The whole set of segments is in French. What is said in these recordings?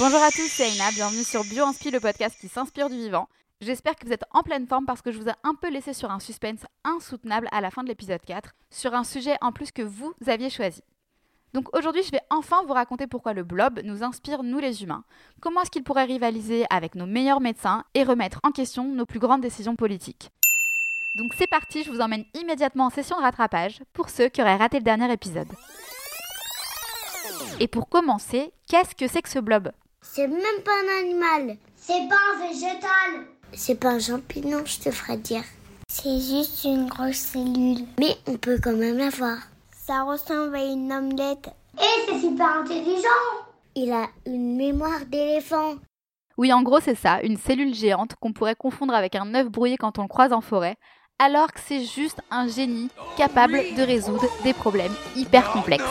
Bonjour à tous, c'est Aina, bienvenue sur BioInspi, le podcast qui s'inspire du vivant. J'espère que vous êtes en pleine forme parce que je vous ai un peu laissé sur un suspense insoutenable à la fin de l'épisode 4, sur un sujet en plus que vous aviez choisi. Donc aujourd'hui, je vais enfin vous raconter pourquoi le blob nous inspire, nous les humains. Comment est-ce qu'il pourrait rivaliser avec nos meilleurs médecins et remettre en question nos plus grandes décisions politiques. Donc c'est parti, je vous emmène immédiatement en session de rattrapage pour ceux qui auraient raté le dernier épisode. Et pour commencer, qu'est-ce que c'est que ce blob? C'est même pas un animal. C'est pas un végétal. C'est pas un champignon, je te ferais dire. C'est juste une grosse cellule. Mais on peut quand même la voir. Ça ressemble à une omelette. Et c'est super intelligent. Il a une mémoire d'éléphant. Oui, en gros, c'est ça, une cellule géante qu'on pourrait confondre avec un œuf brouillé quand on le croise en forêt, alors que c'est juste un génie capable de résoudre des problèmes hyper complexes.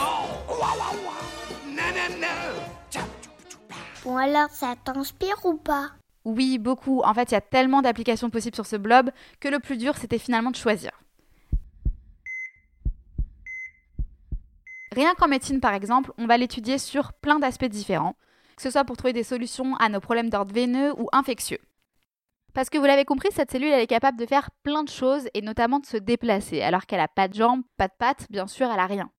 Bon alors, ça t'inspire ou pas? Oui, beaucoup. En fait, il y a tellement d'applications possibles sur ce blob que le plus dur, c'était finalement de choisir. Rien qu'en médecine, par exemple, on va l'étudier sur plein d'aspects différents, que ce soit pour trouver des solutions à nos problèmes d'ordre veineux ou infectieux. Parce que vous l'avez compris, cette cellule, elle est capable de faire plein de choses et notamment de se déplacer, alors qu'elle n'a pas de jambes, pas de pattes, bien sûr, elle a rien.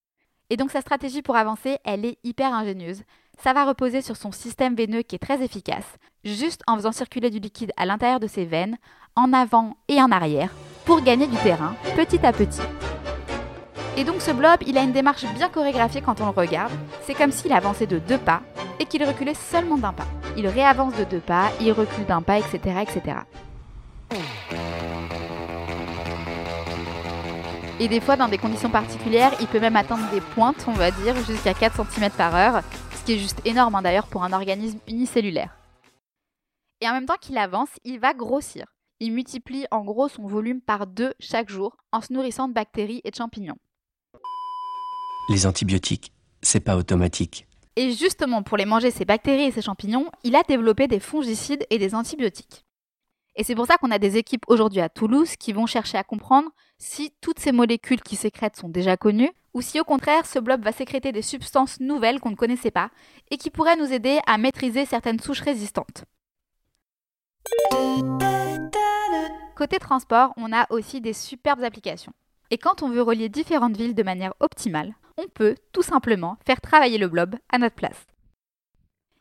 Et donc sa stratégie pour avancer, elle est hyper ingénieuse. Ça va reposer sur son système veineux qui est très efficace, juste en faisant circuler du liquide à l'intérieur de ses veines, en avant et en arrière, pour gagner du terrain, petit à petit. Et donc ce blob, il a une démarche bien chorégraphiée quand on le regarde. C'est comme s'il avançait de deux pas et qu'il reculait seulement d'un pas. Il réavance de deux pas, il recule d'un pas, etc., etc. Et des fois, dans des conditions particulières, il peut même atteindre des pointes, on va dire, jusqu'à 4 cm par heure, qui est juste énorme hein, d'ailleurs pour un organisme unicellulaire. Et en même temps qu'il avance, il va grossir. Il multiplie en gros son volume par deux chaque jour en se nourrissant de bactéries et de champignons. Les antibiotiques, c'est pas automatique. Et justement, pour les manger, ces bactéries et ces champignons, il a développé des fongicides et des antibiotiques. Et c'est pour ça qu'on a des équipes aujourd'hui à Toulouse qui vont chercher à comprendre si toutes ces molécules qui sécrètent sont déjà connues, ou si au contraire ce blob va sécréter des substances nouvelles qu'on ne connaissait pas et qui pourraient nous aider à maîtriser certaines souches résistantes. Côté transport, on a aussi des superbes applications. Et quand on veut relier différentes villes de manière optimale, on peut tout simplement faire travailler le blob à notre place.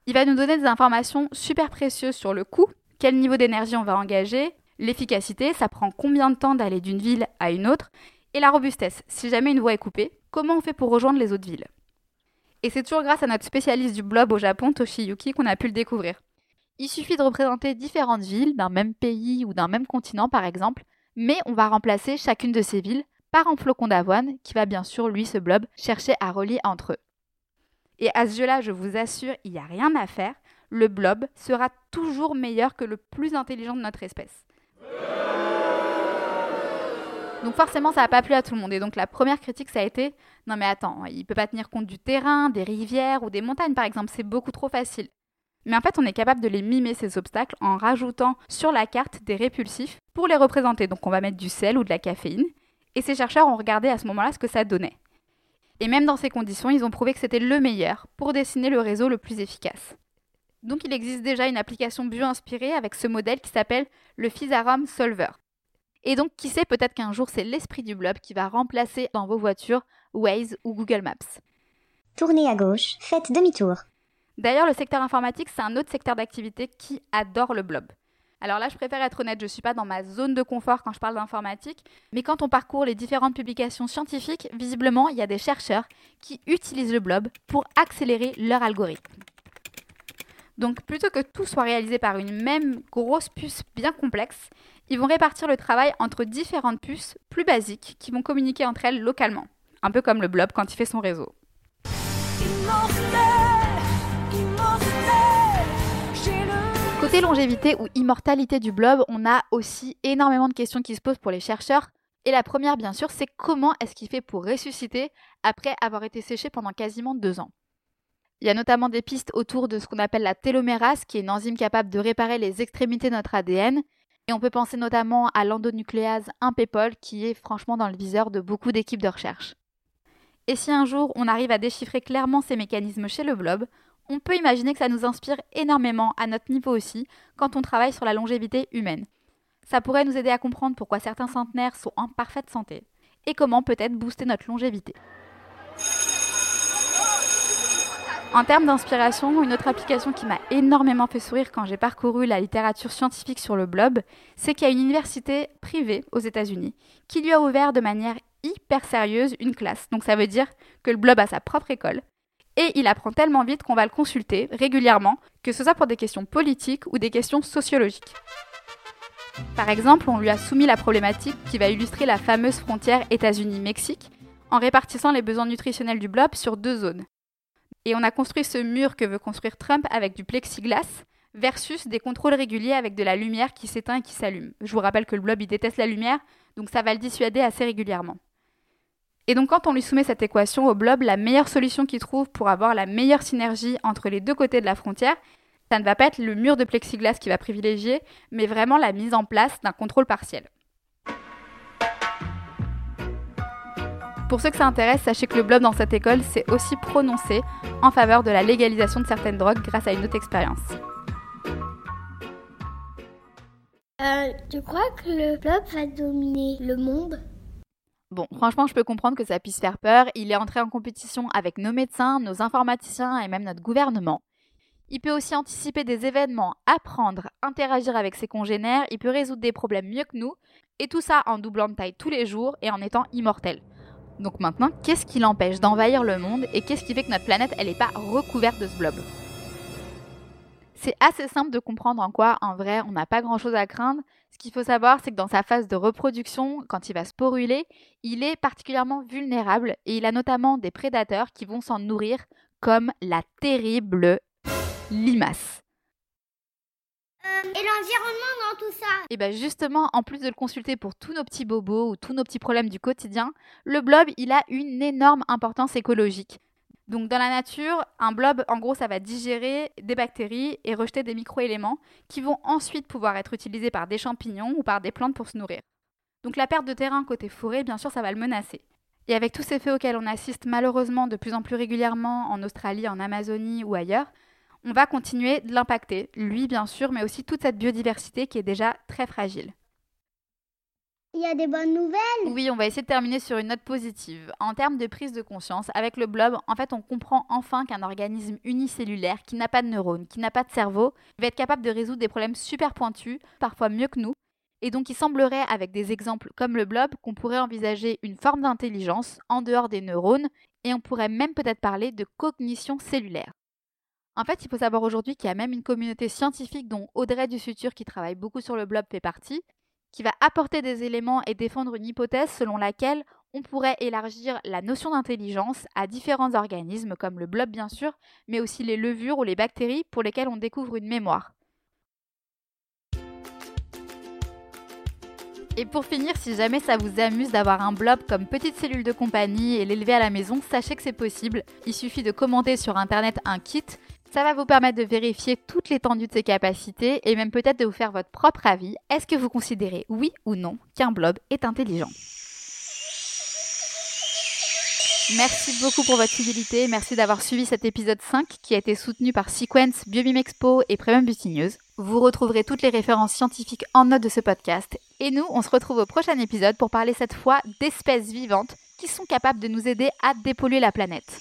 Il va nous donner des informations super précieuses sur le coût, quel niveau d'énergie on va engager, l'efficacité, ça prend combien de temps d'aller d'une ville à une autre, et la robustesse, si jamais une voie est coupée, comment on fait pour rejoindre les autres villes. Et c'est toujours grâce à notre spécialiste du blob au Japon, Toshiyuki, qu'on a pu le découvrir. Il suffit de représenter différentes villes d'un même pays ou d'un même continent par exemple, mais on va remplacer chacune de ces villes par un flocon d'avoine qui va bien sûr, lui, ce blob, chercher à relier entre eux. Et à ce jeu-là, je vous assure, il n'y a rien à faire. Le blob sera toujours meilleur que le plus intelligent de notre espèce. Donc forcément, ça n'a pas plu à tout le monde. Et donc la première critique, ça a été non mais attends, il peut pas tenir compte du terrain, des rivières ou des montagnes par exemple, c'est beaucoup trop facile. Mais en fait, on est capable de les mimer ces obstacles en rajoutant sur la carte des répulsifs pour les représenter. Donc on va mettre du sel ou de la caféine. Et ces chercheurs ont regardé à ce moment-là ce que ça donnait. Et même dans ces conditions, ils ont prouvé que c'était le meilleur pour dessiner le réseau le plus efficace. Donc il existe déjà une application bio-inspirée avec ce modèle qui s'appelle le Physarum Solver. Et donc qui sait peut-être qu'un jour c'est l'esprit du blob qui va remplacer dans vos voitures Waze ou Google Maps. Tournez à gauche, faites demi-tour. D'ailleurs, le secteur informatique, c'est un autre secteur d'activité qui adore le blob. Alors là, je préfère être honnête, je ne suis pas dans ma zone de confort quand je parle d'informatique, mais quand on parcourt les différentes publications scientifiques, visiblement, il y a des chercheurs qui utilisent le blob pour accélérer leur algorithme. Donc plutôt que tout soit réalisé par une même grosse puce bien complexe, ils vont répartir le travail entre différentes puces plus basiques qui vont communiquer entre elles localement, un peu comme le blob quand il fait son réseau. Côté longévité ou immortalité du blob, on a aussi énormément de questions qui se posent pour les chercheurs. Et la première, bien sûr, c'est comment est-ce qu'il fait pour ressusciter après avoir été séché pendant quasiment deux ans? Il y a notamment des pistes autour de ce qu'on appelle la télomérase, qui est une enzyme capable de réparer les extrémités de notre ADN. Et on peut penser notamment à l'endonucléase 1-PEPOL, qui est franchement dans le viseur de beaucoup d'équipes de recherche. Et si un jour on arrive à déchiffrer clairement ces mécanismes chez le blob, on peut imaginer que ça nous inspire énormément à notre niveau aussi quand on travaille sur la longévité humaine. Ça pourrait nous aider à comprendre pourquoi certains centenaires sont en parfaite santé et comment peut-être booster notre longévité. En termes d'inspiration, une autre application qui m'a énormément fait sourire quand j'ai parcouru la littérature scientifique sur le blob, c'est qu'il y a une université privée aux États-Unis qui lui a ouvert de manière hyper sérieuse une classe. Donc ça veut dire que le blob a sa propre école et il apprend tellement vite qu'on va le consulter régulièrement, que ce soit pour des questions politiques ou des questions sociologiques. Par exemple, on lui a soumis la problématique qui va illustrer la fameuse frontière États-Unis-Mexique en répartissant les besoins nutritionnels du blob sur deux zones. Et on a construit ce mur que veut construire Trump avec du plexiglas versus des contrôles réguliers avec de la lumière qui s'éteint et qui s'allume. Je vous rappelle que le blob il déteste la lumière, donc ça va le dissuader assez régulièrement. Et donc quand on lui soumet cette équation au blob, la meilleure solution qu'il trouve pour avoir la meilleure synergie entre les deux côtés de la frontière, ça ne va pas être le mur de plexiglas qui va privilégier, mais vraiment la mise en place d'un contrôle partiel. Pour ceux que ça intéresse, sachez que le blob dans cette école s'est aussi prononcé en faveur de la légalisation de certaines drogues grâce à une autre expérience. Euh, tu crois que le blob va dominer le monde? Bon, franchement, je peux comprendre que ça puisse faire peur. Il est entré en compétition avec nos médecins, nos informaticiens et même notre gouvernement. Il peut aussi anticiper des événements, apprendre, interagir avec ses congénères, il peut résoudre des problèmes mieux que nous, et tout ça en doublant de taille tous les jours et en étant immortel. Donc maintenant, qu'est-ce qui l'empêche d'envahir le monde et qu'est-ce qui fait que notre planète, elle n'est pas recouverte de ce blob? C'est assez simple de comprendre en quoi, en vrai, on n'a pas grand-chose à craindre. Ce qu'il faut savoir, c'est que dans sa phase de reproduction, quand il va sporuler, il est particulièrement vulnérable et il a notamment des prédateurs qui vont s'en nourrir, comme la terrible limace. Euh, et l'environnement dans tout ça Et bien justement, en plus de le consulter pour tous nos petits bobos ou tous nos petits problèmes du quotidien, le blob, il a une énorme importance écologique. Donc dans la nature, un blob, en gros, ça va digérer des bactéries et rejeter des microéléments qui vont ensuite pouvoir être utilisés par des champignons ou par des plantes pour se nourrir. Donc la perte de terrain côté forêt, bien sûr, ça va le menacer. Et avec tous ces faits auxquels on assiste malheureusement de plus en plus régulièrement en Australie, en Amazonie ou ailleurs, on va continuer de l'impacter, lui bien sûr, mais aussi toute cette biodiversité qui est déjà très fragile. Il y a des bonnes nouvelles? Oui, on va essayer de terminer sur une note positive. En termes de prise de conscience, avec le blob, en fait, on comprend enfin qu'un organisme unicellulaire qui n'a pas de neurones, qui n'a pas de cerveau, va être capable de résoudre des problèmes super pointus, parfois mieux que nous. Et donc, il semblerait, avec des exemples comme le blob, qu'on pourrait envisager une forme d'intelligence en dehors des neurones, et on pourrait même peut-être parler de cognition cellulaire. En fait, il faut savoir aujourd'hui qu'il y a même une communauté scientifique dont Audrey du Futur, qui travaille beaucoup sur le blob, fait partie, qui va apporter des éléments et défendre une hypothèse selon laquelle on pourrait élargir la notion d'intelligence à différents organismes comme le blob bien sûr, mais aussi les levures ou les bactéries pour lesquelles on découvre une mémoire. Et pour finir, si jamais ça vous amuse d'avoir un blob comme petite cellule de compagnie et l'élever à la maison, sachez que c'est possible. Il suffit de commander sur internet un kit ça va vous permettre de vérifier toute l'étendue de ses capacités et même peut-être de vous faire votre propre avis. Est-ce que vous considérez, oui ou non, qu'un blob est intelligent? Merci beaucoup pour votre fidélité. Merci d'avoir suivi cet épisode 5 qui a été soutenu par Sequence, Biomime Expo et Premium Butineuse. Vous retrouverez toutes les références scientifiques en note de ce podcast. Et nous, on se retrouve au prochain épisode pour parler cette fois d'espèces vivantes qui sont capables de nous aider à dépolluer la planète.